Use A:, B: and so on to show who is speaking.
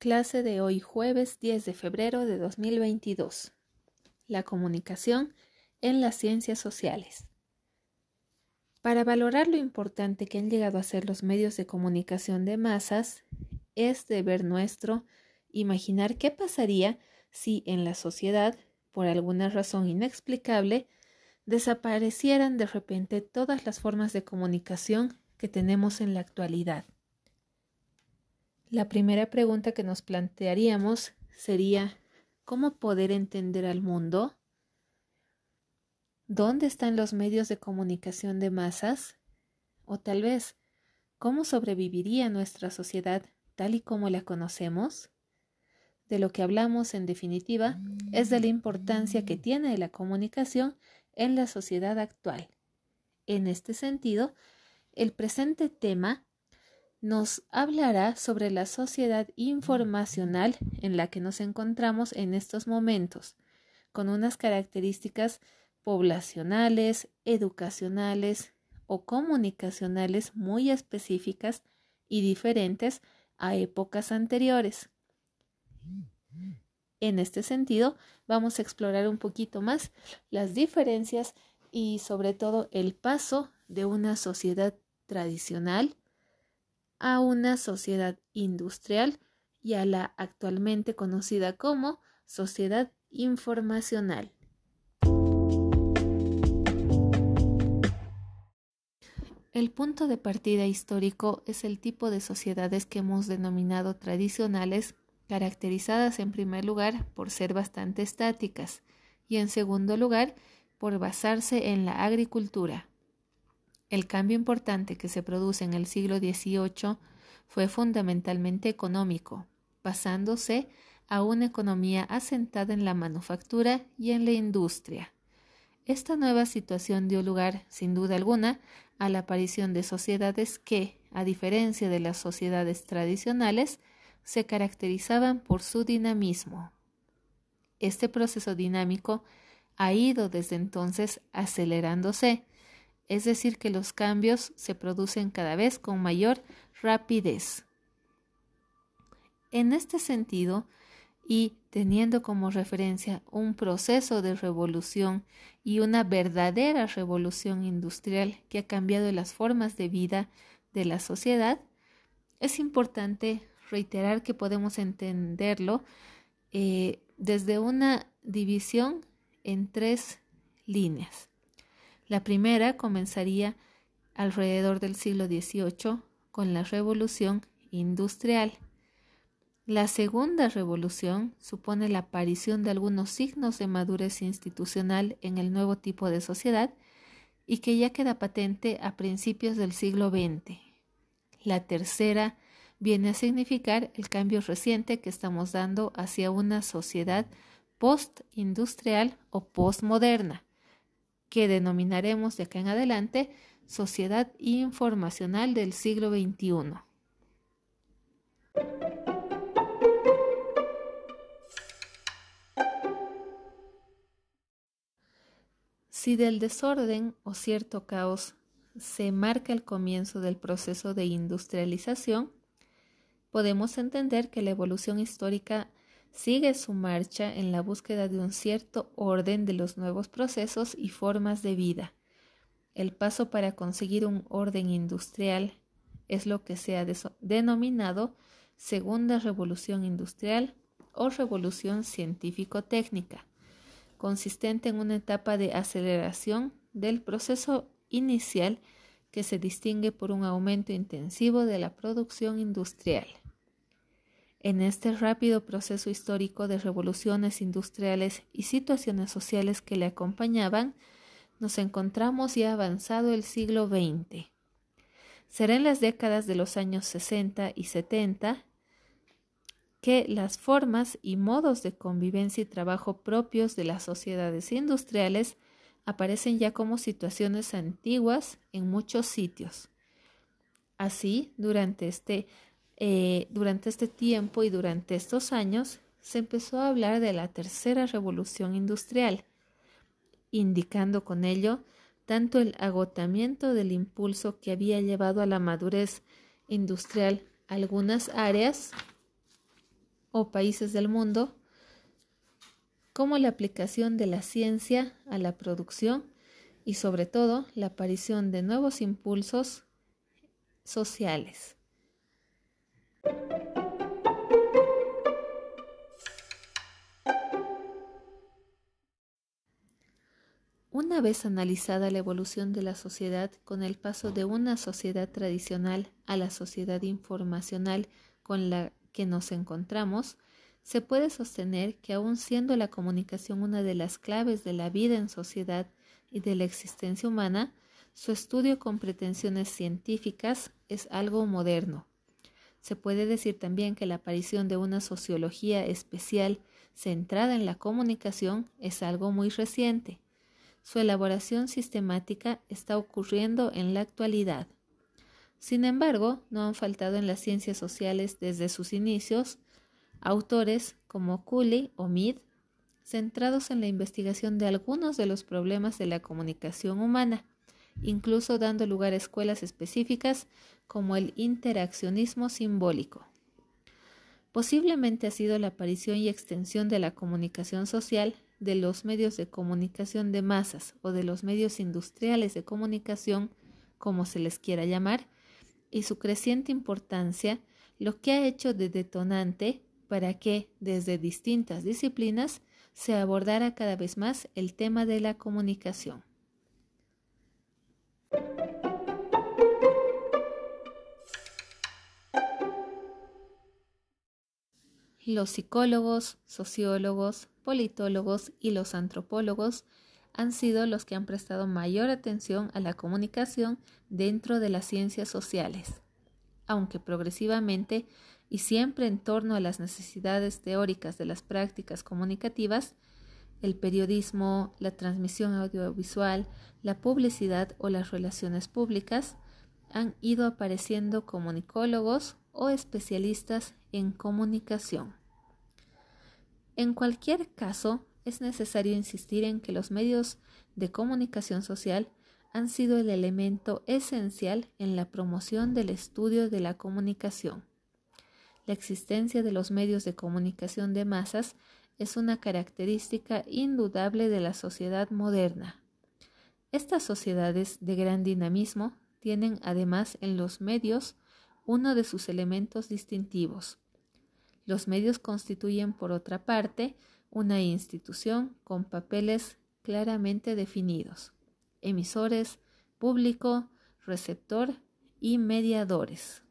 A: Clase de hoy jueves 10 de febrero de 2022. La comunicación en las ciencias sociales. Para valorar lo importante que han llegado a ser los medios de comunicación de masas, es deber nuestro imaginar qué pasaría si en la sociedad, por alguna razón inexplicable, desaparecieran de repente todas las formas de comunicación que tenemos en la actualidad. La primera pregunta que nos plantearíamos sería ¿cómo poder entender al mundo? ¿Dónde están los medios de comunicación de masas? O tal vez, ¿cómo sobreviviría nuestra sociedad tal y como la conocemos? De lo que hablamos, en definitiva, es de la importancia que tiene la comunicación en la sociedad actual. En este sentido, el presente tema nos hablará sobre la sociedad informacional en la que nos encontramos en estos momentos, con unas características poblacionales, educacionales o comunicacionales muy específicas y diferentes a épocas anteriores. En este sentido, vamos a explorar un poquito más las diferencias y sobre todo el paso de una sociedad tradicional a una sociedad industrial y a la actualmente conocida como sociedad informacional. El punto de partida histórico es el tipo de sociedades que hemos denominado tradicionales, caracterizadas en primer lugar por ser bastante estáticas y en segundo lugar por basarse en la agricultura. El cambio importante que se produce en el siglo XVIII fue fundamentalmente económico, pasándose a una economía asentada en la manufactura y en la industria. Esta nueva situación dio lugar, sin duda alguna, a la aparición de sociedades que, a diferencia de las sociedades tradicionales, se caracterizaban por su dinamismo. Este proceso dinámico ha ido desde entonces acelerándose, es decir, que los cambios se producen cada vez con mayor rapidez. En este sentido, y teniendo como referencia un proceso de revolución y una verdadera revolución industrial que ha cambiado las formas de vida de la sociedad, es importante reiterar que podemos entenderlo eh, desde una división en tres líneas. La primera comenzaría alrededor del siglo XVIII con la revolución industrial. La segunda revolución supone la aparición de algunos signos de madurez institucional en el nuevo tipo de sociedad y que ya queda patente a principios del siglo XX. La tercera viene a significar el cambio reciente que estamos dando hacia una sociedad post-industrial o postmoderna, que denominaremos de acá en adelante Sociedad Informacional del siglo XXI. Si del desorden o cierto caos se marca el comienzo del proceso de industrialización, podemos entender que la evolución histórica sigue su marcha en la búsqueda de un cierto orden de los nuevos procesos y formas de vida. El paso para conseguir un orden industrial es lo que se ha denominado Segunda Revolución Industrial o Revolución Científico-Técnica, consistente en una etapa de aceleración del proceso inicial que se distingue por un aumento intensivo de la producción industrial. En este rápido proceso histórico de revoluciones industriales y situaciones sociales que le acompañaban, nos encontramos ya avanzado el siglo XX. Será en las décadas de los años 60 y 70 que las formas y modos de convivencia y trabajo propios de las sociedades industriales aparecen ya como situaciones antiguas en muchos sitios. Así, durante este eh, durante este tiempo y durante estos años se empezó a hablar de la tercera revolución industrial, indicando con ello tanto el agotamiento del impulso que había llevado a la madurez industrial algunas áreas o países del mundo, como la aplicación de la ciencia a la producción y sobre todo la aparición de nuevos impulsos sociales. Una vez analizada la evolución de la sociedad con el paso de una sociedad tradicional a la sociedad informacional con la que nos encontramos, se puede sostener que aun siendo la comunicación una de las claves de la vida en sociedad y de la existencia humana, su estudio con pretensiones científicas es algo moderno. Se puede decir también que la aparición de una sociología especial centrada en la comunicación es algo muy reciente su elaboración sistemática está ocurriendo en la actualidad. Sin embargo, no han faltado en las ciencias sociales desde sus inicios autores como Cooley o Mead, centrados en la investigación de algunos de los problemas de la comunicación humana, incluso dando lugar a escuelas específicas como el interaccionismo simbólico. Posiblemente ha sido la aparición y extensión de la comunicación social de los medios de comunicación de masas o de los medios industriales de comunicación, como se les quiera llamar, y su creciente importancia, lo que ha hecho de detonante para que, desde distintas disciplinas, se abordara cada vez más el tema de la comunicación. Los psicólogos, sociólogos, politólogos y los antropólogos han sido los que han prestado mayor atención a la comunicación dentro de las ciencias sociales, aunque progresivamente y siempre en torno a las necesidades teóricas de las prácticas comunicativas, el periodismo, la transmisión audiovisual, la publicidad o las relaciones públicas, han ido apareciendo comunicólogos o especialistas en comunicación. En cualquier caso, es necesario insistir en que los medios de comunicación social han sido el elemento esencial en la promoción del estudio de la comunicación. La existencia de los medios de comunicación de masas es una característica indudable de la sociedad moderna. Estas sociedades de gran dinamismo tienen además en los medios uno de sus elementos distintivos, los medios constituyen, por otra parte, una institución con papeles claramente definidos, emisores, público, receptor y mediadores.